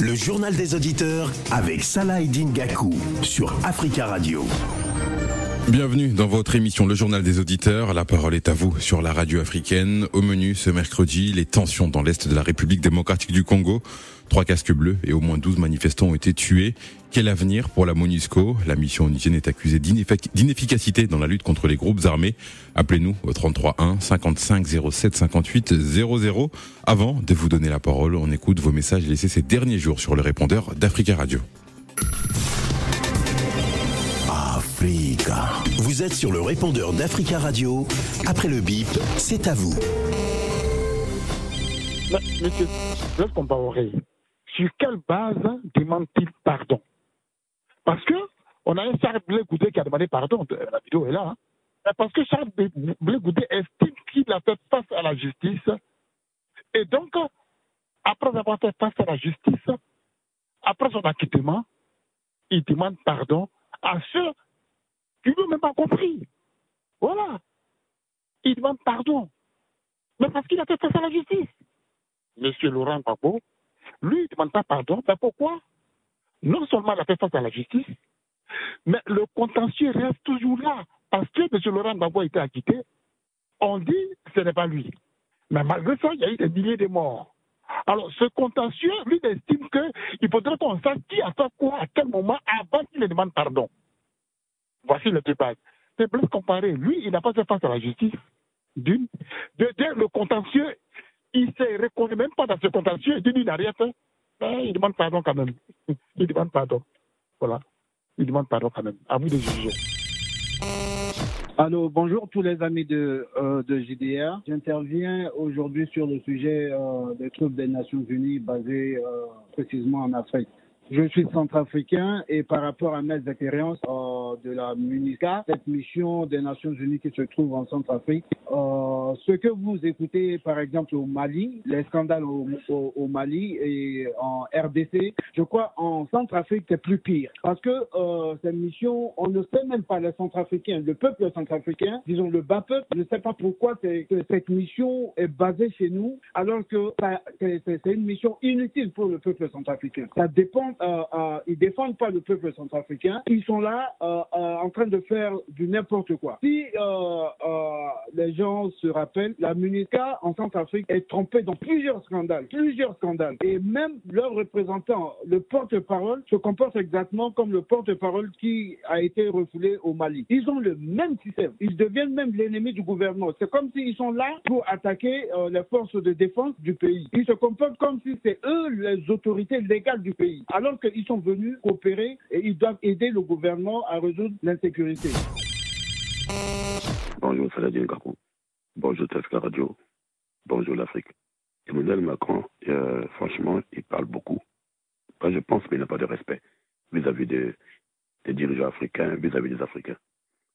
Le journal des auditeurs avec Salah Gakou sur Africa Radio. Bienvenue dans votre émission Le Journal des Auditeurs. La parole est à vous sur la radio africaine. Au menu ce mercredi, les tensions dans l'Est de la République démocratique du Congo. Trois casques bleus et au moins 12 manifestants ont été tués. Quel avenir pour la MONUSCO? La mission onusienne est accusée d'inefficacité dans la lutte contre les groupes armés. Appelez-nous au 33 1 55 07 58 00. Avant de vous donner la parole, on écoute vos messages laissés ces derniers jours sur le répondeur d'Africa Radio. Vous êtes sur le répondeur d'Africa Radio. Après le bip, c'est à vous. Monsieur, lorsqu'on va sur quelle base demande-t-il pardon? Parce que on a un Charles Blé Goudé qui a demandé pardon, la vidéo est là. Hein. Parce que Charles Blé Goudé estime qu'il a fait face à la justice. Et donc, après avoir fait face à la justice, après son acquittement, il demande pardon à ceux tu n'as même pas compris. Voilà. Il demande pardon. Mais parce qu'il a fait face à la justice. Monsieur Laurent Gbagbo, lui, il ne demande pas pardon. Mais pourquoi? Non seulement il a fait face à la justice, mais le contentieux reste toujours là. Parce que M. Laurent Gbagbo a été acquitté, on dit que ce n'est pas lui. Mais malgré ça, il y a eu des milliers de morts. Alors, ce contentieux, lui, estime qu'il faudrait qu'on sache qui a fait quoi, à quel moment, avant qu'il ne demande pardon. Voici le débat. C'est plus comparé. Lui, il n'a pas fait face à la justice. D'une. De deux, le contentieux, il ne se reconnaît même pas dans ce contentieux. D'une, il n'a rien fait. Mais il demande pardon quand même. Il demande pardon. Voilà. Il demande pardon quand même. À vous de juger. Allô, bonjour tous les amis de, euh, de JDR. J'interviens aujourd'hui sur le sujet euh, des troupes des Nations Unies basées euh, précisément en Afrique. Je suis centrafricain et par rapport à mes expériences euh, de la MUNICA, cette mission des Nations Unies qui se trouve en Centrafrique, euh, ce que vous écoutez par exemple au Mali, les scandales au, Mali et en RDC, je crois en Centrafrique c'est plus pire parce que euh, cette mission, on ne sait même pas les Centrafricains, le peuple centrafricain, disons le bas peuple, ne sait pas pourquoi cette mission est basée chez nous alors que c'est une mission inutile pour le peuple centrafricain. Ça dépend euh, euh, ils défendent pas le peuple centrafricain. Ils sont là euh, en train de faire du n'importe quoi. Si les gens se la MUNICA en Centrafrique est trompée dans plusieurs scandales, plusieurs scandales. Et même leur représentant, le porte-parole, se comporte exactement comme le porte-parole qui a été refoulé au Mali. Ils ont le même système. Ils deviennent même l'ennemi du gouvernement. C'est comme s'ils sont là pour attaquer les forces de défense du pays. Ils se comportent comme si c'est eux les autorités légales du pays. Alors qu'ils sont venus coopérer et ils doivent aider le gouvernement à résoudre l'insécurité. Bonjour Kakou. Bonjour Tesca Radio. Bonjour l'Afrique. Emmanuel Macron, euh, franchement, il parle beaucoup. je pense qu'il n'a pas de respect vis-à-vis des, dirigeants africains, vis-à-vis des Africains.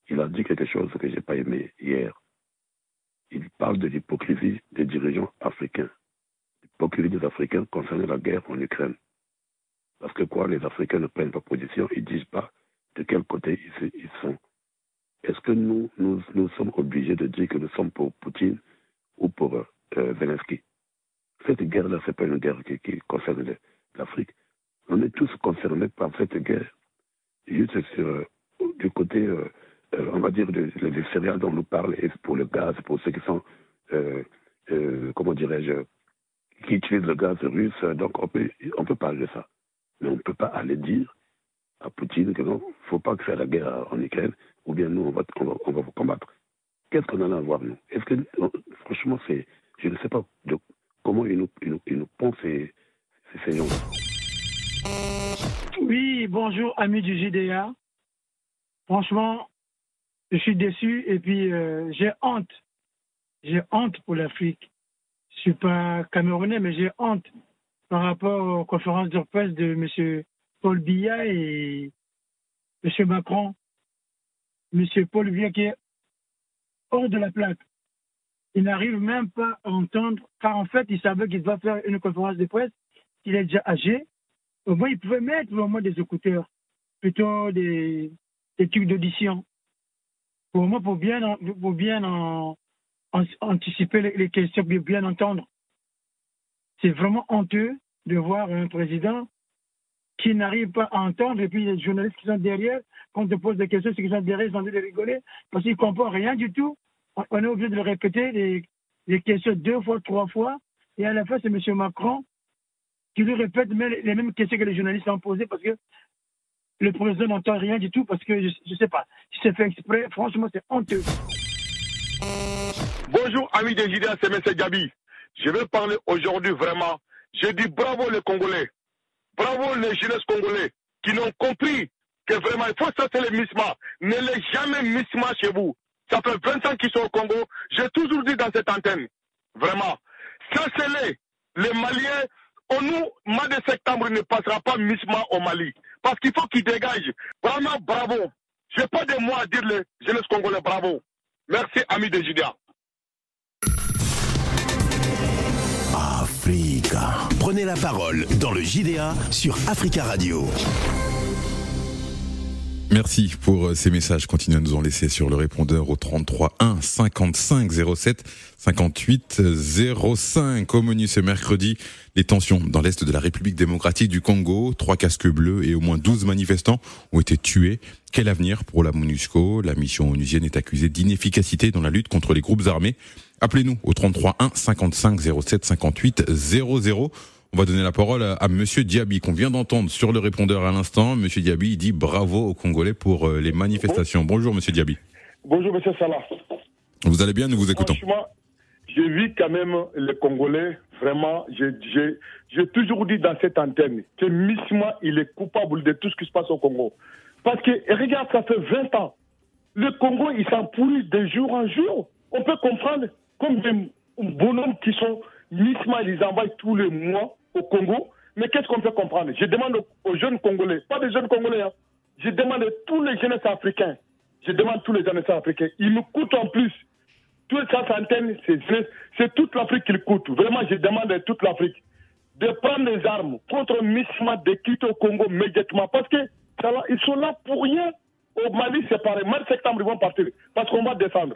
Il a dit quelque chose que je n'ai pas aimé hier. Il parle de l'hypocrisie des dirigeants africains. L'hypocrisie des Africains concernant la guerre en Ukraine. Parce que quoi, les Africains ne prennent pas position, ils ne disent pas de quel côté ils, sont. Est-ce que nous, nous, sommes obligés de dire que nous sommes pour Poutine ou pour euh, Zelensky? Cette guerre-là, ce n'est pas une guerre qui, concerne l'Afrique. On est tous concernés par cette guerre. Juste sur, euh, du côté, euh, on va dire, des de, céréales dont on nous parle, et pour le gaz, pour ceux qui sont, comment dirais-je, qui utilisent le gaz russe. Donc, on peut, on peut parler de ça. Mais on ne peut pas aller dire à Poutine que non, il ne faut pas que la guerre en Ukraine, ou bien nous, on va, on va, vous combattre. Qu'est-ce qu'on en a à voir, nous? Est-ce que, franchement, c'est, je ne sais pas comment ils nous, ils nous, ces, ces gens Oui, bonjour, amis du JDA. Franchement, je suis déçu et puis euh, j'ai honte. J'ai honte pour l'Afrique. Je suis pas camerounais, mais j'ai honte par rapport aux conférences de presse de M. Paul Biya et M. Macron. M. Paul Biya qui est hors de la plaque. Il n'arrive même pas à entendre, car en fait, il savait qu'il doit faire une conférence de presse. Il est déjà âgé. Au moins, il pouvait mettre vraiment des écouteurs, plutôt des, des trucs d'audition. Pour moi, pour bien, anticiper les, questions, bien entendre. C'est vraiment honteux de voir un président qui n'arrive pas à entendre, et puis les journalistes qui sont derrière, quand on te pose des questions, ceux qui sont derrière, ils ont envie de rigoler, parce qu'ils ne comprennent rien du tout. On est obligé de le répéter, les, questions deux fois, trois fois, et à la fin, c'est M. Macron qui lui répète les mêmes questions que les journalistes ont posées, parce que le président n'entend rien du tout, parce que je ne sais pas, si c'est fait exprès, franchement, c'est honteux. Bonjour, amis des JDA, c'est M. Gabi. Je vais parler aujourd'hui vraiment. Je dis bravo les Congolais. Bravo les jeunes Congolais qui n'ont compris que vraiment, il faut cesser les misma. Ne les jamais misma chez vous. Ça fait 20 ans qu'ils sont au Congo. J'ai toujours dit dans cette antenne. Vraiment. Cessez-les. Les Maliens, au nous, mois de septembre ne passera pas misma au Mali. Parce qu'il faut qu'ils dégagent. Vraiment, bravo. Je n'ai pas de mots à dire les jeunes Congolais, bravo. Merci, amis de Judia. Prenez la parole dans le JDA sur Africa Radio. Merci pour ces messages. Continuez à nous en laisser sur le répondeur au 33 1 55 07 58 05. Au menu ce mercredi, les tensions dans l'est de la République démocratique du Congo. Trois casques bleus et au moins 12 manifestants ont été tués. Quel avenir pour la MONUSCO? La mission onusienne est accusée d'inefficacité dans la lutte contre les groupes armés. Appelez-nous au 33 1 55 07 58 00. On va donner la parole à, Monsieur Diaby qu'on vient d'entendre sur le répondeur à l'instant. Monsieur Diaby dit bravo aux Congolais pour euh, les manifestations. Bonjour Monsieur Diaby. Bonjour Monsieur Salah. Vous allez bien Nous vous écoutons. Franchement, j'ai vu quand même les Congolais, vraiment, j'ai toujours dit dans cette antenne que Misma, il est coupable de tout ce qui se passe au Congo. Parce que, regarde, ça fait 20 ans. Le Congo, il s'en pourrit de jour en jour. On peut comprendre comme des bonhommes qui sont MISMA, ils envoient tous les mois au Congo. Mais qu'est-ce qu'on peut comprendre? Je demande aux jeunes Congolais, pas des jeunes Congolais, hein. je demande à tous les jeunes africains, je demande à tous les jeunes africains, ils me coûtent en plus. Toutes ces centaines, c'est toute l'Afrique qu'ils coûtent. Vraiment, je demande à toute l'Afrique de prendre les armes contre MISMA, de quitter au Congo immédiatement. Parce que ils sont là pour rien. Au Mali, c'est pareil. Mars, septembre, ils vont partir. Parce qu'on va descendre.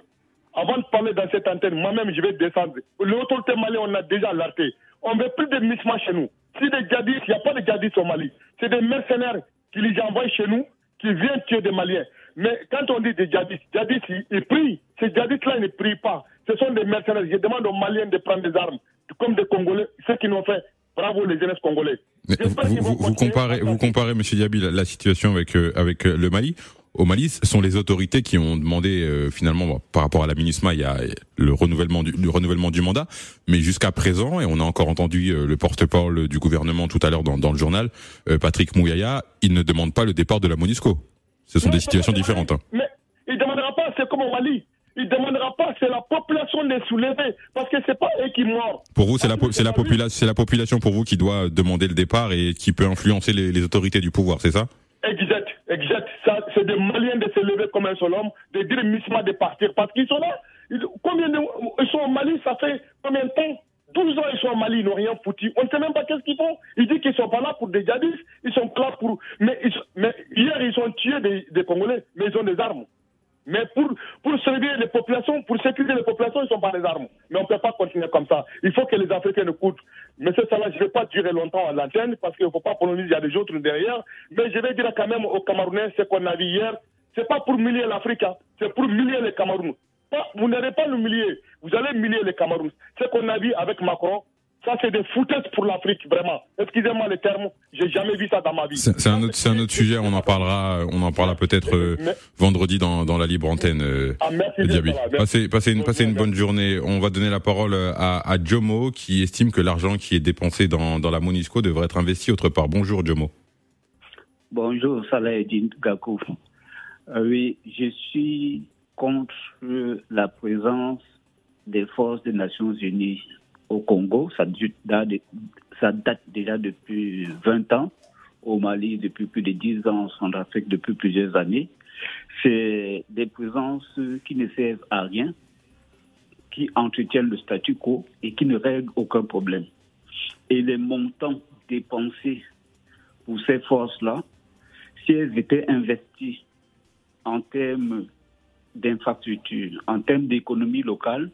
Avant de parler dans cette antenne, moi-même, je vais descendre. L'autorité malienne, on a déjà alerté. On ne veut plus de misma chez nous. Si des djihadistes, il n'y a pas de djihadistes au Mali. C'est des mercenaires qui les envoient chez nous, qui viennent tuer des Maliens. Mais quand on dit des djihadistes, djihadistes, ils, ils prient. Ces djihadistes-là, ils ne prient pas. Ce sont des mercenaires. Je demande aux Maliens de prendre des armes, comme des Congolais, ceux qui l'ont fait. Bravo les jeunes congolais. Vous, vous, comparez, vous comparez, Monsieur Diaby, la, situation avec euh, avec euh, le Mali au Mali, ce sont les autorités qui ont demandé euh, finalement par rapport à la MINUSMA, il y a le renouvellement du, le renouvellement du mandat, mais jusqu'à présent, et on a encore entendu euh, le porte-parole du gouvernement tout à l'heure dans, dans, le journal, euh, Patrick Mouyaya, il ne demande pas le départ de la MONUSCO. Ce sont des situations différentes. Hein. Mais il demandera pas, c'est comme au Mali. Il demandera pas, c'est la population de soulever, parce que c'est pas eux qui meurent. Pour vous, c'est la, c'est la population, c'est la population pour vous qui doit demander le départ et qui peut influencer les, les autorités du pouvoir, c'est ça? Exact, exact. C'est des Maliens de se lever comme un seul homme, de dire Misma de partir parce qu'ils sont là. Ils, combien de, ils sont au Mali, ça fait combien de temps? 12 ans ils sont au Mali, ils n'ont rien foutu. On ne sait même pas qu'est-ce qu'ils font. Ils disent qu'ils sont pas là pour des djihadistes, ils sont là pour. Mais, hier ils ont tué des Congolais, mais ils ont des armes. Mais pour, pour servir les populations, pour sécuriser les populations, ils sont pas des armes. Mais on ne peut pas continuer comme ça. Il faut que les Africains écoutent. Monsieur Salah, je ne vais pas durer longtemps à l'antenne parce qu'il ne faut pas prononcer, il y a des autres derrière. Mais je vais dire quand même aux Camerounais ce qu'on a vu hier. Ce n'est pas pour humilier l'Afrique, hein. c'est pour humilier les Camerounais. Vous n'allez pas l'humilier, vous allez humilier les Camerounais. Ce qu'on a vu avec Macron, ça, c'est des foutaises pour l'Afrique, vraiment. Excusez-moi les termes, j'ai jamais vu ça dans ma vie. C'est un autre, c'est un autre sujet. On en parlera, on en parlera peut-être euh, vendredi dans, dans la libre antenne. Euh, ah, merci Passez, passez une, passez une bonne journée. On va donner la parole à, à Jomo, qui estime que l'argent qui est dépensé dans, dans la Monisco devrait être investi autre part. Bonjour, Jomo. Bonjour, Salah Gakou. Euh, oui, je suis contre la présence des forces des Nations Unies au Congo, ça date, déjà depuis 20 ans, au Mali depuis plus de 10 ans, en Afrique depuis plusieurs années. C'est des présences qui ne servent à rien, qui entretiennent le statu quo et qui ne règlent aucun problème. Et les montants dépensés pour ces forces-là, si elles étaient investies en termes d'infrastructures, en termes d'économie locale,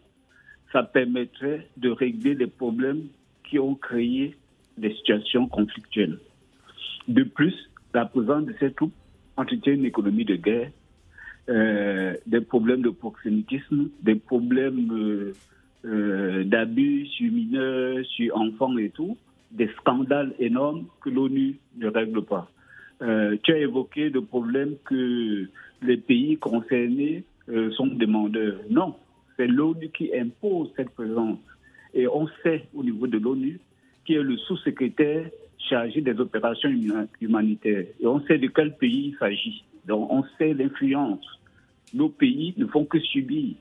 ça permettrait de régler les problèmes qui ont créé des situations conflictuelles. De plus, la présence de ces troupes entretient une économie de guerre, euh, des problèmes de proxénétisme, des problèmes euh, euh, d'abus sur mineurs, sur enfants et tout, des scandales énormes que l'ONU ne règle pas. Tu as évoqué le problème que les pays concernés sont demandeurs. Non, c'est l'ONU qui impose cette présence. Et on sait au niveau de l'ONU qui est le sous-secrétaire chargé des opérations humanitaires. Et on sait de quel pays il s'agit. Donc on sait l'influence. Nos pays ne font que subir.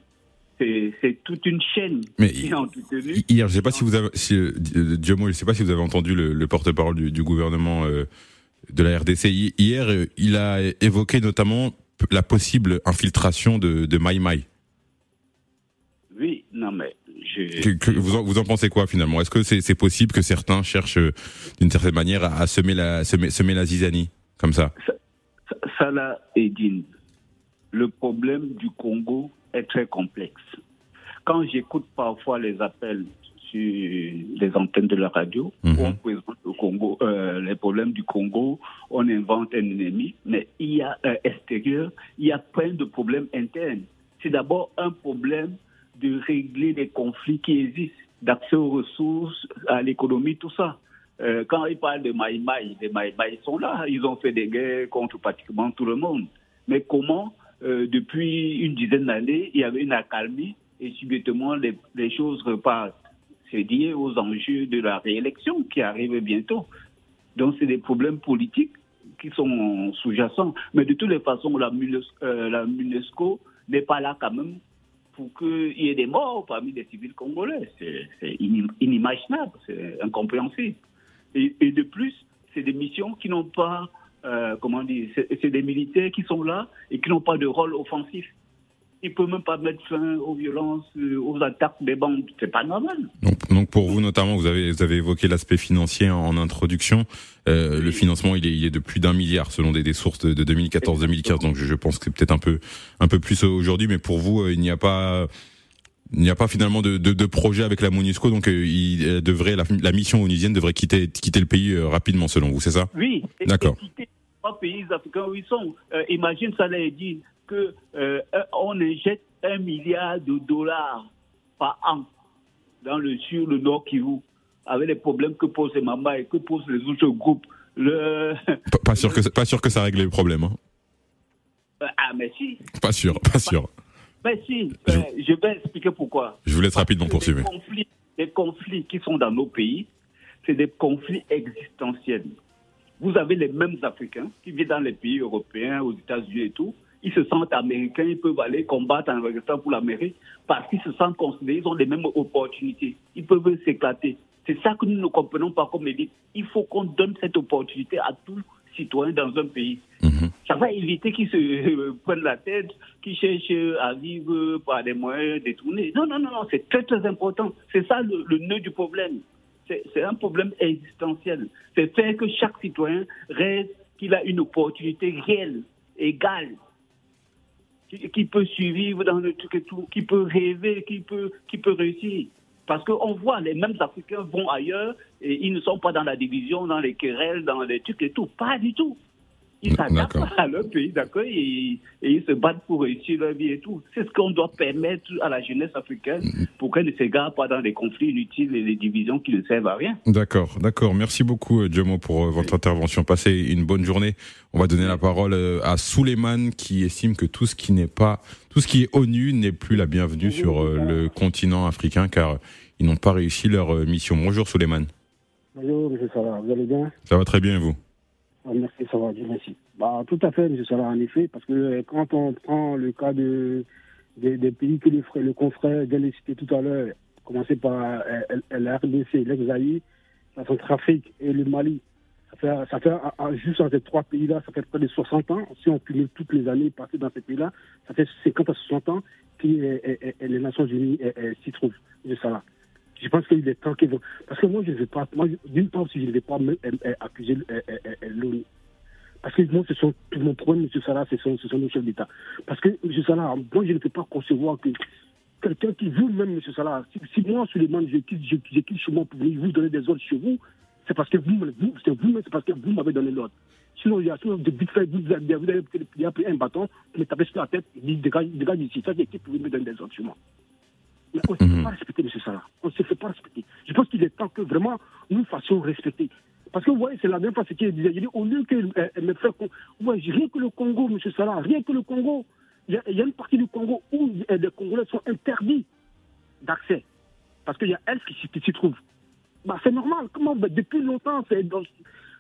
C'est toute une chaîne Mais qui est entretenue. Hier, je sais pas si vous avez, si, euh, Diomo, je sais pas si vous avez entendu le, le porte-parole du, du gouvernement euh, de la RDC. Hi- Hier, euh, il a évoqué notamment la possible infiltration de, de Mai Mai. Oui, non mais je... Que, que- vous, en, vous en pensez quoi finalement? Est-ce que c'est possible que certains cherchent euh, d'une certaine manière à, à semer la semer, semer la zizanie comme ça? Salah Eddine, le problème du Congo est très complexe. Quand j'écoute parfois les appels sur les antennes de la radio, Mhm. on présente le Congo, euh, les problèmes du Congo, on invente un ennemi, mais il y a un extérieur, il y a plein de problèmes internes. C'est d'abord un problème de régler les conflits qui existent, d'accès aux ressources, à l'économie, tout ça. Euh, quand ils parlent de Maïmaï, les Maïmaï sont là, ils ont fait des guerres contre pratiquement tout le monde. Mais comment, euh, depuis une dizaine d'années, il y avait une accalmie et subitement les, choses repartent? C'est lié aux enjeux de la réélection qui arrive bientôt. Donc c'est des problèmes politiques qui sont sous-jacents. Mais de toutes les façons, la euh, la MUNESCO n'est pas là quand même pour qu'il y ait des morts parmi les civils congolais. C'est c'est inim- inimaginable, c'est incompréhensible. Et, de plus, c'est des missions qui n'ont pas, euh, comment dire, c'est des militaires qui sont là et qui n'ont pas de rôle offensif. Ils ne peuvent même pas mettre fin aux violences, euh, aux attaques des bandes. C'est pas normal. Donc, donc pour vous notamment, vous avez, vous avez évoqué l'aspect financier en, introduction. Euh, Le financement, il est, il est de plus d'un milliard selon des, des sources de, de 2014-2015. Donc je, pense que c'est peut-être un peu, un peu plus aujourd'hui. Mais pour vous, euh, il n'y a pas, il n'y a pas finalement de, de, de projet avec la MONUSCO. Donc il devrait, la, la mission onusienne devrait quitter, quitter le pays rapidement selon vous, c'est ça? Oui, D'accord. pays africains où ils sont. Euh, imagine, ça l'a dit, que euh, on injecte un milliard de dollars par an dans le sur le Nord Kivu, avec les problèmes que posent les Mamba et que posent les autres groupes. Le... Pas, pas sûr que, ça- pas sûr que ça règle le problème. Hein. Ah, mais si, Pas sûr, pas sûr. mais si, Je- euh, je vais expliquer pourquoi. Je vous laisse rapidement Parce poursuivre. Les conflits, les conflits qui sont dans nos pays, c'est des conflits existentiels. Vous avez les mêmes Africains qui vivent dans les pays européens, aux États-Unis et tout. Ils se sentent américains, ils peuvent aller combattre en Afghanistan pour l'Amérique parce qu'ils se sentent considérés, ils ont les mêmes opportunités. Ils peuvent s'éclater. C'est ça que nous ne comprenons pas comme élite. Il faut qu'on donne cette opportunité à tous citoyens dans un pays. Mhm. Ça va éviter qu'ils se euh, prennent la tête, qu'ils cherchent à vivre par des moyens détournés. Non, non, non, non, c'est très, très important. C'est ça le, le nœud du problème. C'est c'est un problème existentiel. C'est faire que chaque citoyen rêve qu'il a une opportunité réelle, égale, qui, peut survivre dans le truc et tout, qui peut rêver, qui peut, qui peut réussir. Parce qu'on voit, les mêmes Africains vont ailleurs et ils ne sont pas dans la division, dans les querelles, dans les trucs et tout. Pas du tout. Ils s'adaptent D'accord. à leur pays d'accueil et, et ils se battent pour réussir leur vie et tout. C'est ce qu'on doit permettre à la jeunesse africaine pour qu'elle ne s'égare pas dans des conflits inutiles et des divisions qui ne servent à rien. D'accord, d'accord. Merci beaucoup, euh, Diomo, pour euh, votre intervention. Passez une bonne journée. On va donner la parole euh, à Souleymane, qui estime que tout ce qui n'est pas, tout ce qui est ONU n'est plus la bienvenue sur le continent africain, car ils n'ont pas réussi leur mission. Bonjour, Souleymane. Bonjour, M. Salah, vous allez bien? Ça va très bien, et vous? Merci, ça va, Dieu merci. Bah, tout à fait, M. Salah, en effet, parce que euh, quand on prend le cas de, des, pays que le, le confrère de citer tout à l'heure, commencer par euh, euh, la RDC, l'ex-Zaïre, la Centrafrique et le Mali, ça fait, ça fait ah, ah, juste dans ces trois pays-là, ça fait près de 60 ans. Si on cumule toutes les années passées dans ces pays-là, ça fait 50 à 60 ans que les Nations Unies s'y trouvent, M. Salah. Je pense qu'il est temps qu'ils vont. Parce que moi, je ne vais pas. Moi, d'une part, je ne vais pas euh, euh, accuser euh, l'ONU. Parce que moi, ce sont, mon problème, M. Salah, ce sont, ce sont nos chefs d'État. Parce que, M. Salah, moi, je ne peux pas concevoir que quelqu'un qui, vous-même, M. Salah, si, moi, Suleiman, je quitte, je, quitte chez moi pour vous donner des ordres chez vous, c'est parce que vous, vous c'est vous, c'est parce que vous m'avez donné l'ordre. Sinon, il y a sinon, de vite fait, vous, vous avez, vous pris un bâton, vous me tapez sur la tête, il dégage, dégage d'ici. Ça, qui pouvait me donner des ordres sur moi. On ne se fait pas respecter, M. Salah. On ne se fait pas respecter. Je pense qu'il est temps que vraiment nous fassions respecter. Parce que vous voyez, c'est la même ce qu'il disait. Il dit, au lieu que euh, me faire. Ouais, rien que le Congo, M. Salah, rien que le Congo, il y, a, il y a une partie du Congo où euh, les Congolais sont interdits d'accès. Parce qu'il y a elle qui s'y- trouve. Bah, c'est normal. Comment bah, Depuis longtemps, c'est dans-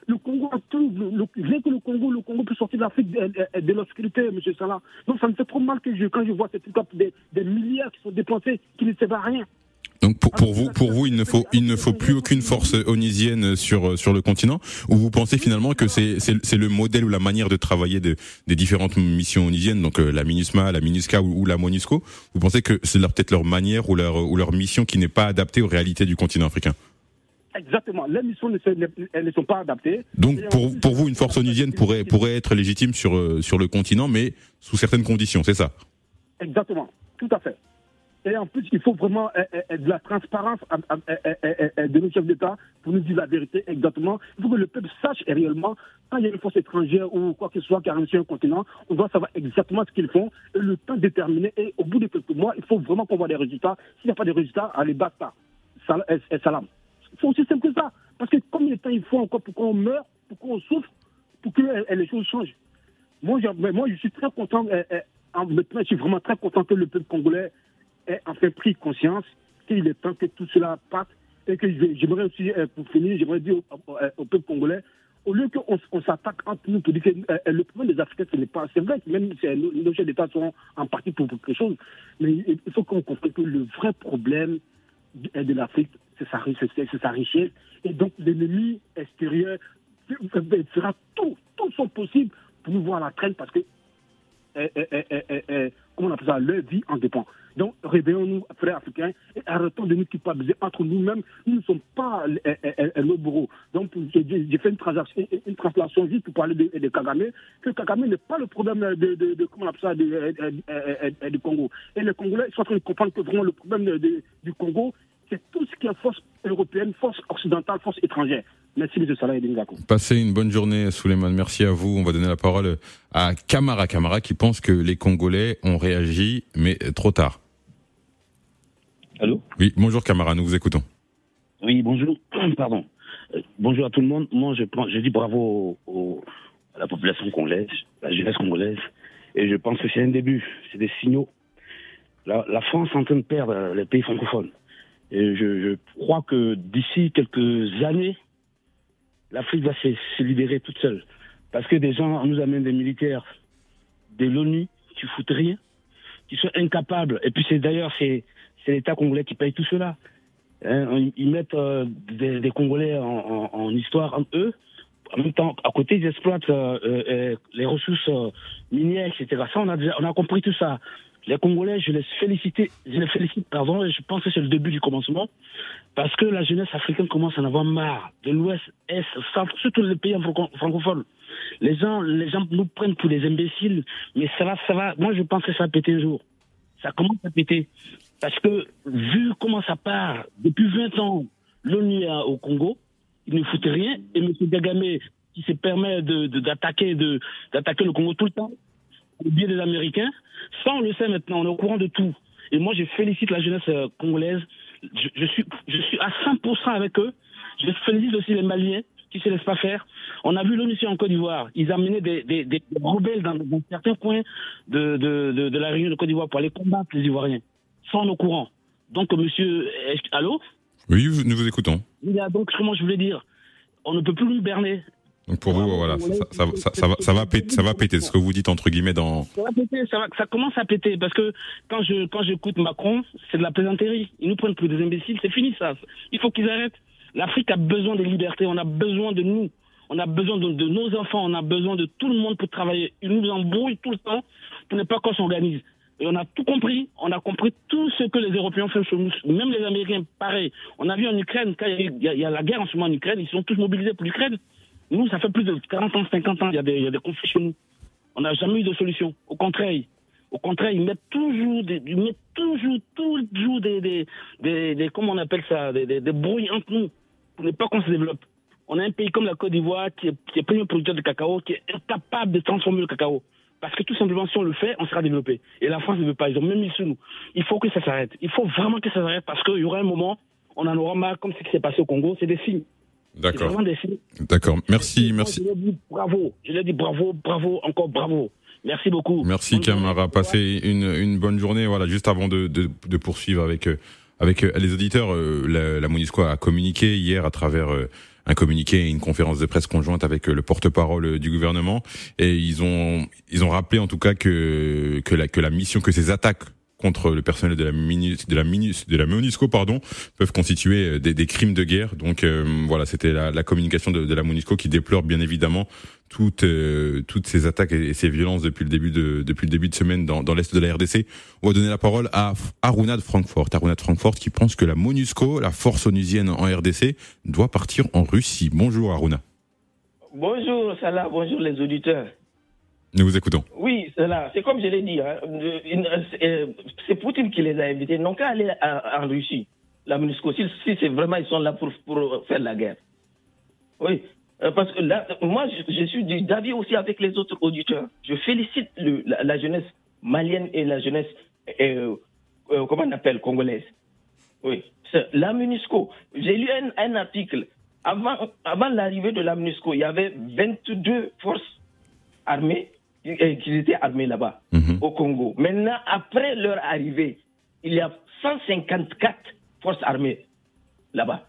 le Congo a tout. Le, rien que le Congo, le Congo peut sortir de l'Afrique de, de, l'obscurité, M. Salah. Donc ça me fait trop mal que je, quand je vois ces trucs des, des milliards qui sont dépensés, qui ne servent à rien. Donc pour, pour vous, pour vous, il ne faut, il ne faut plus aucune force onisienne sur sur le continent? Ou vous pensez finalement que c'est c'est le modèle ou la manière de travailler de, des différentes missions onisiennes, donc euh, la MINUSMA, la MINUSCA ou, ou la MONUSCO? Vous pensez que c'est leur peut-être leur manière ou leur ou leur mission qui n'est pas adaptée aux réalités du continent africain? Exactement. Les missions ne, ne- elles ne sont pas adaptées. Donc pour pour vous, une force onisienne pourrait pourrait être légitime sur euh, sur le continent, mais sous certaines conditions, c'est ça? Exactement, tout à fait. Et en plus, il faut vraiment euh, euh, de la transparence de nos chefs d'État pour nous dire la vérité exactement. Il faut que le peuple sache réellement, quand il y a une force étrangère ou quoi que ce soit qui arrive sur un continent, on doit savoir exactement ce qu'ils font et le temps déterminé. Et au bout de quelques mois, il faut vraiment qu'on voit des résultats. S'il n'y a pas de résultats, allez, basta. Salam. C'est aussi simple que ça. Parce que combien de temps il faut encore pour qu'on meure, pour qu'on souffre, pour que euh, les choses changent moi, je, moi, je suis très content. en- maintenant, je suis vraiment très content que le peuple congolais ait enfin pris conscience qu'il est temps que tout cela parte. Et que j'aimerais aussi, pour finir, j'aimerais dire au, peuple congolais, au lieu qu'on on s'attaque entre nous pour dire que le problème des Africains, ce n'est pas. C'est vrai que même nos, chefs d'État sont en partie pour quelque chose, mais il faut qu'on comprenne que le vrai problème de, l'Afrique, c'est sa, sa richesse. Et donc, l'ennemi extérieur fera tout, tout son possible pour nous voir la traîne parce que, euh, euh, euh, comment on appelle ça, leur vie en dépend. Donc, réveillons-nous, frères africains, et arrêtons de nous culpabiliser entre nous-mêmes. Nous ne sommes pas euh, euh, euh, nos bourreaux. Donc, j'ai fait une, transaction, une translation juste pour parler de, Kagame, que Kagame n'est pas le problème de, comment on ça, du Congo. Et les Congolais ils sont en train de comprendre que vraiment le problème du Congo, c'est tout ce qui est force européenne, force occidentale, force étrangère. Merci, M. Salah Edingako. Passez une bonne journée, Souleymane. Merci à vous. On va donner la parole à Camara Camara qui pense que les Congolais ont réagi, mais trop tard. Allô Oui, bonjour Camara, nous vous écoutons. Oui, bonjour. Pardon. Euh, bonjour à tout le monde. Moi, je, prends, je dis bravo au- au- à la population congolaise, la jeunesse congolaise. Et je pense que c'est un début. C'est des signaux. La, la France est en train de perdre les pays francophones. Et je, crois que d'ici quelques années, l'Afrique va se, libérer toute seule. Parce que des gens nous amènent des militaires de l'ONU qui foutent rien, qui sont incapables. Et puis c'est d'ailleurs c'est l'État congolais qui paye tout cela. Hein, ils- mettent euh, des, Congolais en, histoire eux. En même temps, à côté, ils exploitent euh, euh, les ressources minières, etc. Ça, on a compris tout ça. Les Congolais, je les félicite, je les félicite, pardon, et je pense que c'est le début du commencement, parce que la jeunesse africaine commence à en avoir marre de l'Ouest, Est, Centre, surtout les pays franco- francophones. Les gens, les gens nous prennent pour des imbéciles, mais ça va, ça va. Moi, je pense que ça va péter un jour. Ça commence à péter. Parce que, vu comment ça part, depuis 20 ans, l'ONU au Congo, il ne foutait rien, et M. Kagame, qui se permet d'attaquer de, d'attaquer le Congo tout le temps, au biais des Américains, ça, on le sait maintenant, on est au courant de tout. Et moi, je félicite la jeunesse euh, congolaise. Je, je suis, je suis à 100% avec eux. Je félicite aussi les Maliens qui se laissent pas faire. On a vu l'ONU en Côte d'Ivoire. Ils amenaient des, des, des rebelles dans, dans certains coins de, de, de, de la région de Côte d'Ivoire pour aller combattre les Ivoiriens. Ça, on est au courant. Donc, monsieur, est-ce- allô? Oui, nous vous écoutons. Il y a donc, comment je voulais dire On ne peut plus nous berner. Donc pour vous, voilà, ça, va, péter, ça va péter. Ce que vous dites entre guillemets dans. Ça va péter, ça, commence à péter parce que quand je quand j'écoute Macron, c'est de la plaisanterie. Ils nous prennent pour des imbéciles, c'est fini ça. Il faut qu'ils arrêtent. L'Afrique a besoin de liberté, on a besoin de nous, on a besoin de, de nos enfants, on a besoin de tout le monde pour travailler. Ils nous embrouillent tout le temps pour ne pas qu'on s'organise. Et on a tout compris, on a compris tout ce que les Européens font chez nous, même les Américains, pareil. On a vu en Ukraine, quand il y a, il y a- il y a la guerre en ce moment en Ukraine, ils sont tous mobilisés pour l'Ukraine. Nous, ça fait plus de 40 ans, 50 ans, il y a des, y a des conflits chez nous. On n'a jamais eu de solution. Au contraire, au contraire, ils mettent toujours, des, ils mettent toujours, toujours des, des, des, comment on appelle ça, des, des brouilles entre nous pour ne pas qu'on se développe. On a un pays comme la Côte d'Ivoire qui est, qui est premier producteur de cacao, qui est incapable de transformer le cacao. Parce que tout simplement, si on le fait, on sera développé. Et la France ne veut pas. Ils ont même mis sur nous. Il faut que ça s'arrête. Il faut vraiment que ça s'arrête parce qu'il y aura un moment, on en aura marre, comme ce qui s'est passé au Congo. C'est des signes. D'accord. D'accord. Merci, merci. Je leur dis bravo. Je leur dis bravo, bravo, encore bravo. Merci beaucoup. Merci. Camara, passez une, une bonne journée. Voilà, juste avant de, de, de poursuivre avec euh, avec euh, les auditeurs, euh, la, la Monisco a communiqué hier à travers un communiqué et une conférence de presse conjointe avec le porte-parole du gouvernement et ils ont ils ont rappelé en tout cas que que la que la mission que ces attaques contre le personnel de la mini, de la mini, de la Monisco pardon peuvent constituer euh, des, crimes de guerre. Donc euh, voilà c'était la, communication de, la Monisco qui déplore bien évidemment toutes euh, toutes ces attaques et, ces violences depuis le début de depuis le début de semaine dans, dans l'est de la RDC on va donner la parole à Aruna de Francfort. Aruna de Francfort qui pense que la Monusco la force onusienne en RDC doit partir en Russie. Bonjour Aruna Bonjour Salah, bonjour les auditeurs. Nous vous écoutons Oui, c'est comme je l'ai dit, hein, euh, euh, c'est Poutine qui les a invités, n'ont qu'à aller en Russie, la MONUSCO, si, c'est vraiment ils sont là pour, pour faire la guerre. Oui, euh, parce que là, moi je, suis d'avis aussi avec les autres auditeurs. Je félicite la, jeunesse malienne et la jeunesse, comment on appelle, congolaise. Oui, la MONUSCO. J'ai lu un, un article. Avant, avant l'arrivée de la MONUSCO, il y avait 22 forces armées euh, qui étaient armées là-bas, au Congo. Maintenant, après leur arrivée, il y a 154 forces armées là-bas.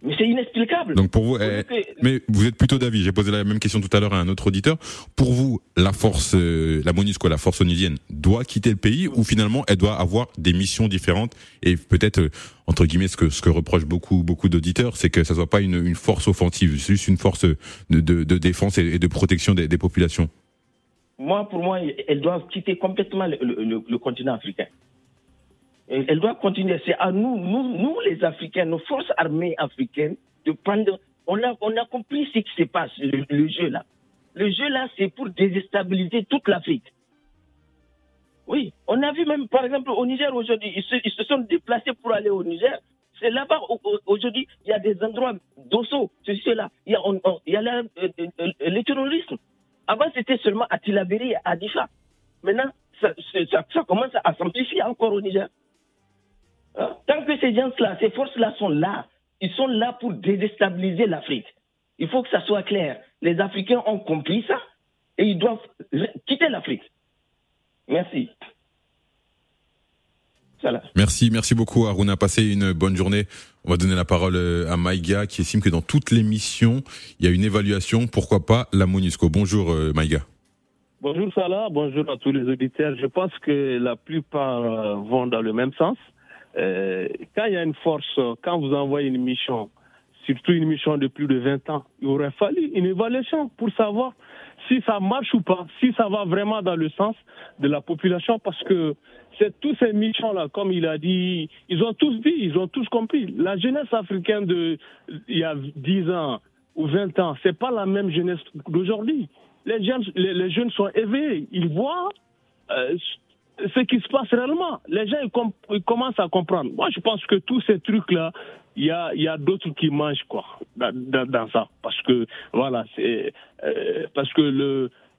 Mais c'est inexplicable. donc pour vous eh, mais vous êtes plutôt d'avis j'ai posé la même question tout à l'heure à un autre auditeur pour vous la force euh, la Monusco la force onusienne doit quitter le pays ou finalement elle doit avoir des missions différentes et peut-être euh, entre guillemets ce que ce que reprochent beaucoup beaucoup d'auditeurs c'est que ça soit pas une, une force offensive c'est juste une force de, de, de défense et, de protection des, des populations? Moi, pour moi, elles doivent quitter complètement le, le- le- le continent africain. Et Elles doivent continuer. C'est à nous, nous, les Africains, nos forces armées africaines, de prendre. On a, compris ce qui se passe, le, jeu là. Le jeu là, c'est pour déstabiliser toute l'Afrique. Oui, on a vu même, par exemple, au Niger aujourd'hui, ils se, sont déplacés pour aller au Niger. C'est là-bas, au- au- aujourd'hui, il y a des endroits d'osso, ceci, là. Il y a, on- y a euh, euh, euh, le terrorisme. Avant, c'était seulement à Tilaberi à Difa. Maintenant, ça- ça commence à s'amplifier encore au Niger. Hein? Tant que ces gens-là, ces forces-là sont là, ils sont là pour déstabiliser l'Afrique. Il faut que ça soit clair. Les Africains ont compris ça et ils doivent quitter l'Afrique. Merci. Voilà. Merci, merci beaucoup Aruna. Passez une bonne journée. On va donner la parole euh, à Maïga qui estime que dans toutes les missions, il y a une évaluation. Pourquoi pas la MONUSCO? Bonjour euh, Maïga. Bonjour Salah, bonjour à tous les auditeurs. Je pense que la plupart euh, vont dans le même sens. Euh, quand il y a une force, quand vous envoyez une mission, surtout une mission de plus de 20 ans, il aurait fallu une évaluation pour savoir si ça marche ou pas, si ça va vraiment dans le sens de la population, parce que c'est tous ces missions-là, comme il a dit, ils ont tous dit, ils ont tous compris. La jeunesse africaine de il y a 10 ans ou 20 ans, c'est pas la même jeunesse d'aujourd'hui. Les jeunes, les, les jeunes sont éveillés, ils voient euh, ce qui se passe réellement. Les gens ils, com- ils commencent à comprendre. Moi, je pense que tous ces trucs-là, il y a, d'autres qui mangent quoi dans, ça, parce que voilà, c'est euh, parce que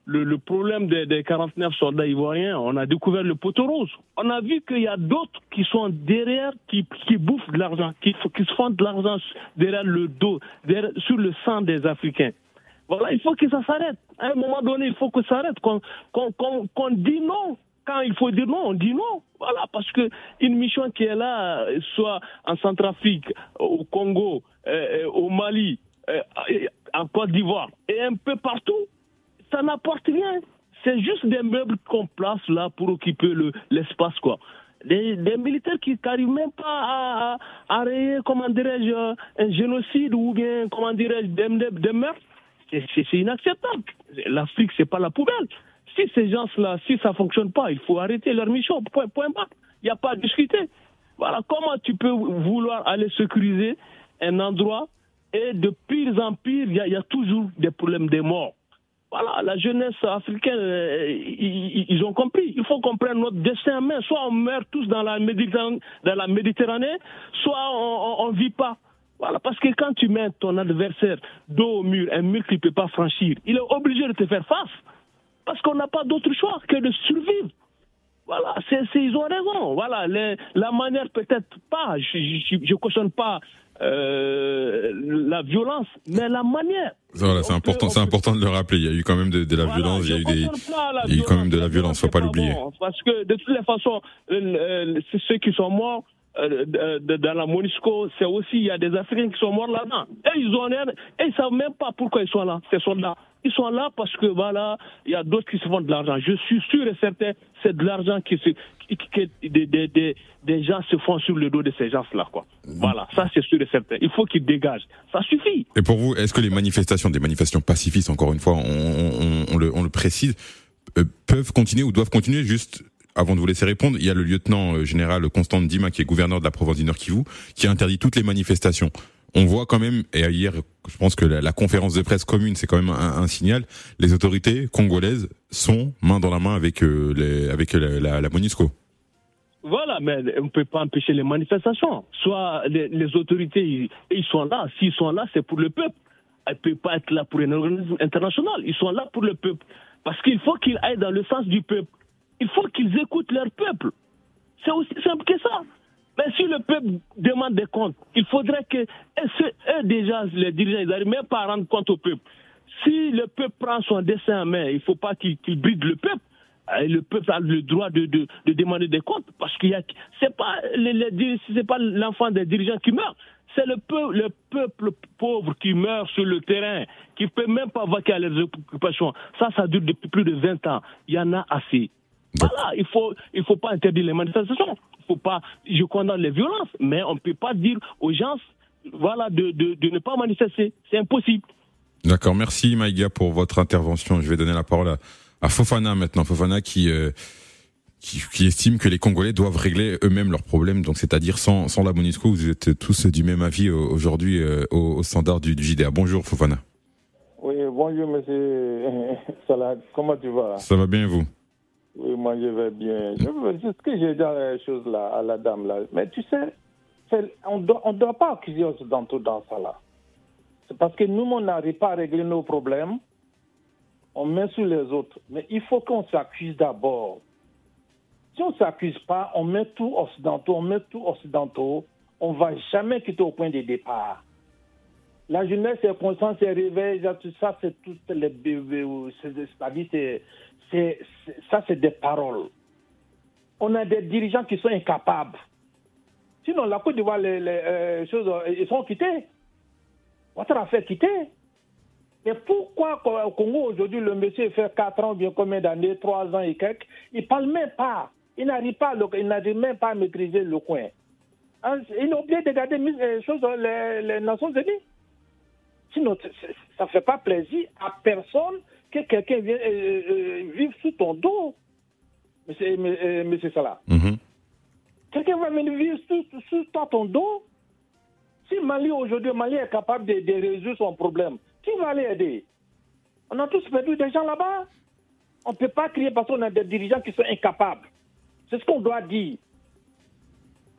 le problème des, des 49 soldats ivoiriens, on a découvert le poteau rose. On a vu qu'il y a d'autres qui sont derrière, qui, bouffent de l'argent, qui, se font de l'argent derrière le dos, sur le sang des Africains. Voilà, il faut que ça s'arrête. À un moment donné, il faut que ça s'arrête. Qu'on qu'on- qu'on dit non. Quand il faut dire non, on dit non. Voilà, parce que une mission qui est là, soit en Centrafrique, au Congo, euh, au Mali, euh, en Côte d'Ivoire, et un peu partout, ça n'apporte rien. C'est juste des meubles qu'on place là pour occuper le- l'espace, quoi. Des, militaires qui n'arrivent même pas à, rayer, comment dirais-je, un génocide ou bien, comment dirais-je, des, des, meurtres. C'est inacceptable. L'Afrique, c'est pas la poubelle. Si ces gens-là, si ça fonctionne pas, il faut arrêter leur mission. Point, point barre. Il n'y a pas à discuter. Voilà, comment tu peux vouloir aller sécuriser un endroit et de pire en pire, il y, a- toujours des problèmes des morts. Voilà, la jeunesse africaine, euh, ils, ont compris. Il faut qu'on prenne notre destin en main. Soit on meurt tous dans la Méditerranée, dans la Méditerranée soit on ne vit pas. Voilà, parce que quand tu mets ton adversaire dos au mur, un mur qu'il ne peut pas franchir, il est obligé de te faire face. Parce qu'on n'a pas d'autre choix que de survivre. Voilà, c'est, ils ont raison. Voilà, la manière peut-être pas, je ne cautionne pas euh, la violence, mais la manière. Voilà, c'est important, c'est important de le rappeler. Il y a eu quand même de, la violence, il y a eu des, il y a eu quand même de la violence, faut pas l'oublier. parce que de toutes les façons, c'est ceux qui sont morts, euh, dans la MONUSCO, c'est aussi, il y a des Africains qui sont morts là-dedans. Et ils ont rien, et ils savent même pas pourquoi ils sont là, ces soldats. Ils sont là parce que voilà, il y a d'autres qui se font de l'argent. Je suis sûr et certain, c'est de l'argent qui se, que des, des, des, gens se font sur le dos de ces gens-là, quoi. Voilà, ça c'est sûr et certain. Il faut qu'ils dégagent. Ça suffit. Et pour vous, est-ce que les manifestations, des manifestations pacifistes, encore une fois, on, on, le, on le, précise, euh, peuvent continuer ou doivent continuer juste avant de vous laisser répondre, il y a le lieutenant euh, général Constant Dima, qui est gouverneur de la province du Nord Kivu, qui a interdit toutes les manifestations. On voit quand même, et hier, je pense que la, conférence de presse commune, c'est quand même un, signal, les autorités congolaises sont main dans la main avec, euh, avec la, MONUSCO. Voilà, mais on ne peut pas empêcher les manifestations. Soit les, autorités, ils, sont là. S'ils sont là, c'est pour le peuple. Ils ne peuvent pas être là pour une organisation internationale. Ils sont là pour le peuple. Parce qu'il faut qu'ils aillent dans le sens du peuple il faut qu'ils écoutent leur peuple. C'est aussi simple que ça. Mais si le peuple demande des comptes, il faudrait que eux déjà, les dirigeants, ils n'arrivent même pas à rendre compte au peuple. Si le peuple prend son dessin en main, il ne faut pas qu'il bride le peuple. Et le peuple a le droit de, demander des comptes parce que ce n'est pas, les, l'enfant des dirigeants qui meurt, c'est le, peuple, le peuple pauvre qui meurt sur le terrain, qui ne peut même pas vaquer à leurs occupations. Ça, ça dure depuis plus de 20 ans. Il y en a assez. Voilà, il faut, il faut pas interdire les manifestations. Il faut pas, je condamne les violences, mais on ne peut pas dire aux gens, voilà, de, de, de ne pas manifester. C'est impossible. D'accord, merci Maïga pour votre intervention. Je vais donner la parole à, à Fofana maintenant. Fofana qui, euh, qui, qui, estime que les Congolais doivent régler eux-mêmes leurs problèmes. Donc, c'est-à-dire sans, sans la MONUSCO, vous êtes tous du même avis euh, aujourd'hui euh, au, au, standard du, du JDA. Bonjour Fofana. Oui, bonjour monsieur Salah. Comment tu vas? Ça va bien vous? Oui, moi je vais bien. Je veux dire ce que j'ai dit à la là, à la dame là. Mais tu sais, on ne doit, on doit pas accuser Occidentaux dans ça là. C'est parce que nous, on n'arrive pas à régler nos problèmes. On met sur les autres. Mais il faut qu'on s'accuse d'abord. Si on ne s'accuse pas, on met tout occidentaux, on met tout occidentaux, on ne va jamais quitter au point de départ. La jeunesse est consciente, c'est réveille, tout ça, c'est tout les c'est-à-dire c'est ça, c'est des paroles. On a des dirigeants qui sont incapables. Sinon, la Côte d'Ivoire, les, euh, choses, ils sont quittés. Ouattara a fait quitter. Mais pourquoi au Congo aujourd'hui, le monsieur fait 4 ans, bien combien d'années, 3 ans et quelques, il ne parle même pas. Il n'arrive pas, il n'arrive même pas à maîtriser le coin. Hein, il a oublié de garder les euh, choses, les, les Nations Unies. Sinon, ça ne fait pas plaisir à personne que quelqu'un vienne euh, euh, vivre sous ton dos, monsieur, euh, monsieur Salah. Mhm. Quelqu'un va venir vivre sous, ton dos. Si Mali aujourd'hui, Mali est capable de, résoudre son problème, qui va l'aider On a tous perdu des gens là-bas. On ne peut pas crier parce qu'on a des dirigeants qui sont incapables. C'est ce qu'on doit dire.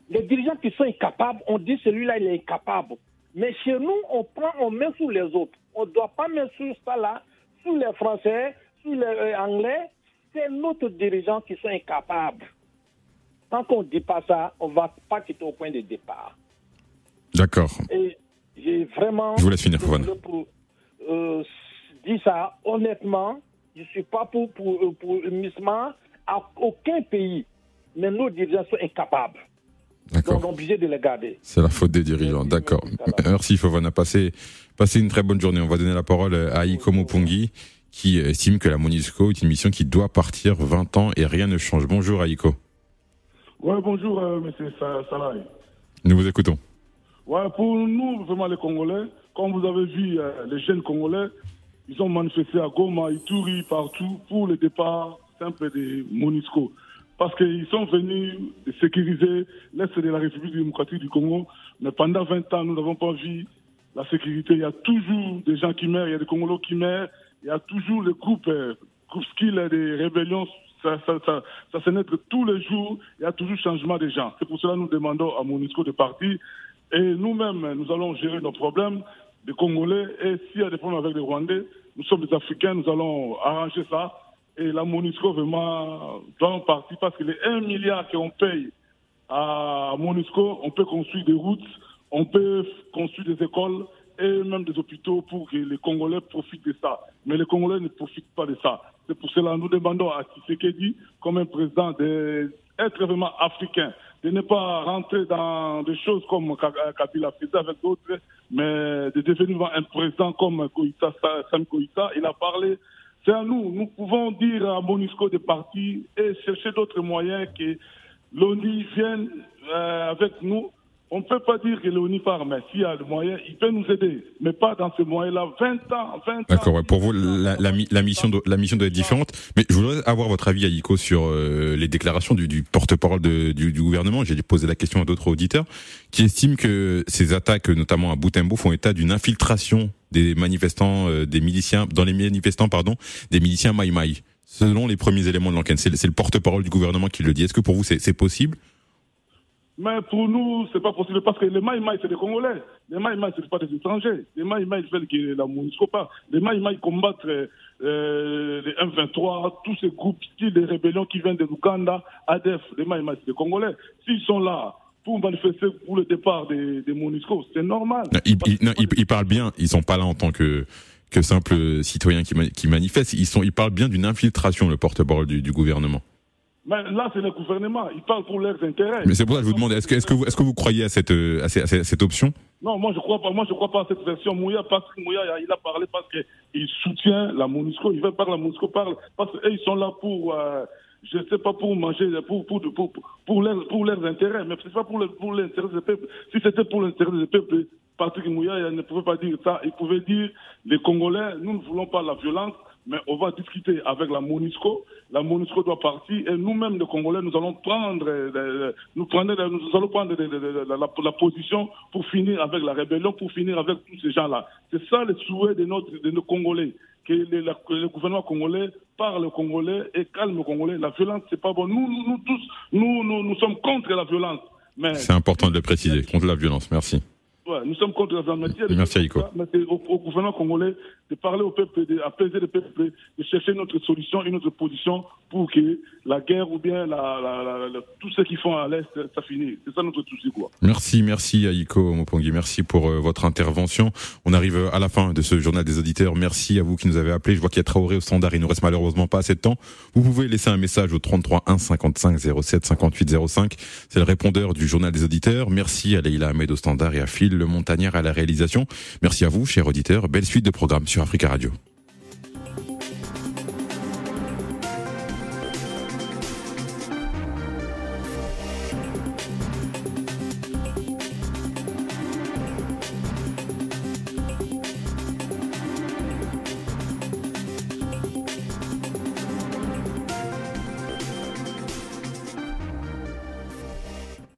Les dirigeants qui sont incapables, on dit celui-là, il est incapable. Mais chez nous, on prend, on met sous les autres. On ne doit pas mettre sur ça là sous les Français, sous les euh, Anglais, c'est nos dirigeants qui sont incapables. Tant qu'on ne dit pas ça, on ne va pas quitter au point de départ. D'accord. Et j'ai vraiment. Je vous laisse finir, Pour, euh, dire ça honnêtement, je ne suis pas pour, pour, euh, pour à aucun pays. Mais nos dirigeants sont incapables. D'accord. Donc, on est obligé de les garder. C'est la faute des dirigeants. D'accord. Merci, Fofana. Passez, passez une très bonne journée. On va donner la parole à Ikomo Pongi, qui estime que la MONUSCO est une mission qui doit partir 20 ans et rien ne change. Bonjour, Aïko. Ouais, bonjour, euh, monsieur Salah. Nous vous écoutons. Ouais, pour nous, vraiment, les Congolais, comme vous avez vu, euh, les jeunes Congolais, ils ont manifesté à Goma, Ituri, partout, pour le départ simple des MONUSCO parce qu'ils sont venus sécuriser l'Est de la République démocratique du Congo. Mais pendant 20 ans, nous n'avons pas vu la sécurité. Il y a toujours des gens qui meurent, il y a des Congolais qui meurent, il y a toujours le groupe, euh, groupe skill des rébellions. Ça, ça, ça, ça se naître tous les jours, il y a toujours changement des gens. C'est pour cela que nous demandons à MONUSCO de partir Et nous-mêmes, nous allons gérer nos problèmes des Congolais. Et s'il y a des problèmes avec les Rwandais, nous sommes des Africains, nous allons arranger ça. Et la MONUSCO, vraiment, doit en partie parce que les 1 milliard qu'on paye à MONUSCO, on peut construire des routes, on peut construire des écoles et même des hôpitaux pour que les Congolais profitent de ça. Mais les Congolais ne profitent pas de ça. C'est pour cela que nous demandons à Tshisekedi, comme un président, d'être vraiment africain, de ne pas rentrer dans des choses comme Kabila faisait avec d'autres, mais de devenir un président comme Koïta, Sam Koïta. Il a parlé c'est à nous. Nous pouvons dire à Monisco de partir et chercher d'autres moyens que l'ONU vienne euh, avec nous. On ne peut pas dire que part, mais s'il a le moyen, il peut nous aider. Mais pas dans ce moyen-là. 20 ans, 20 ans. D'accord, ouais, pour vous, la, la, la, mission doit, la mission doit être différente. Mais je voudrais avoir votre avis, Aïko, sur euh, les déclarations du, du porte-parole du, du, gouvernement. J'ai posé la question à d'autres auditeurs qui estiment que ces attaques, notamment à Boutembo, font état d'une infiltration des manifestants, euh, des miliciens, dans les manifestants, pardon, des miliciens Maï Maï. Selon les premiers éléments de l'enquête, c'est le porte-parole du gouvernement qui le dit. Est-ce que pour vous c'est possible mais pour nous, c'est pas possible parce que les Maï c'est des Congolais. Les Maï Maï, c'est pas des étrangers. Les Maï Maï veulent que la MONUSCO pas. Les Maï Maï combattent euh, les M23, tous ces groupes style des rébellions qui viennent de l'Ouganda, ADEF. Les Maï c'est des Congolais. S'ils sont là pour manifester pour le départ des, MONUSCO, c'est normal. ils, ils, parlent bien. Ils sont pas là en tant que que simples citoyens qui, manifestent. Ils sont, ils parlent bien d'une infiltration, le porte-parole du gouvernement. Mais là, c'est le gouvernement. Ils parlent pour leurs intérêts. Mais c'est pour ça que je vous demande, est-ce que, vous, est-ce que vous croyez à cette, à cette, à cette option? Non, moi je crois pas. Moi je crois pas à cette version. Mouya, parce que Mouya, il a parlé parce qu'il soutient la MONUSCO. Il veut pas que la MONUSCO parle parce qu'ils sont là pour, euh, je sais pas pour manger, pour pour pour pour, leurs, pour leurs intérêts. Mais c'est pas pour pour l'intérêt des peuples. Si c'était pour l'intérêt des peuples, Patrick Mouya ne pouvait pas dire ça. Il pouvait dire les Congolais, nous ne voulons pas la violence mais on va discuter avec la MONUSCO. La MONUSCO doit partir et nous-mêmes, les Congolais, nous allons prendre, euh, nous, prendre, nous allons prendre la, position pour finir avec la rébellion, pour finir avec tous ces gens-là. C'est ça le souhait de, notre, nos Congolais. Que le, gouvernement congolais parle congolais et calme le congolais. La violence, c'est pas bon. Nous, nous, tous, nous, nous, nous sommes contre la violence. C'est important de le préciser, contre la violence. Merci. Ouais, nous sommes contre la violence. Merci, Aïko. Au, au, gouvernement congolais de parler au peuple, d'apaiser le peuple, de chercher notre solution, une autre position pour que la guerre ou bien la, la, la, tout ce qu'ils font à l'Est, ça finisse. C'est ça notre souci, quoi. Merci, merci, Aïko Mopongi. Merci pour euh, votre intervention. On arrive à la fin de ce journal des auditeurs. Merci à vous qui nous avez appelés. Je vois qu'il y a Traoré au standard. Il nous reste malheureusement pas assez de temps. Vous pouvez laisser un message au 33 1 55 07 58 05. C'est le répondeur du journal des auditeurs. Merci à Leïla Ahmed au standard et à Phil À la réalisation. Merci à vous, chers auditeurs. Belle suite de programmes sur Africa Radio.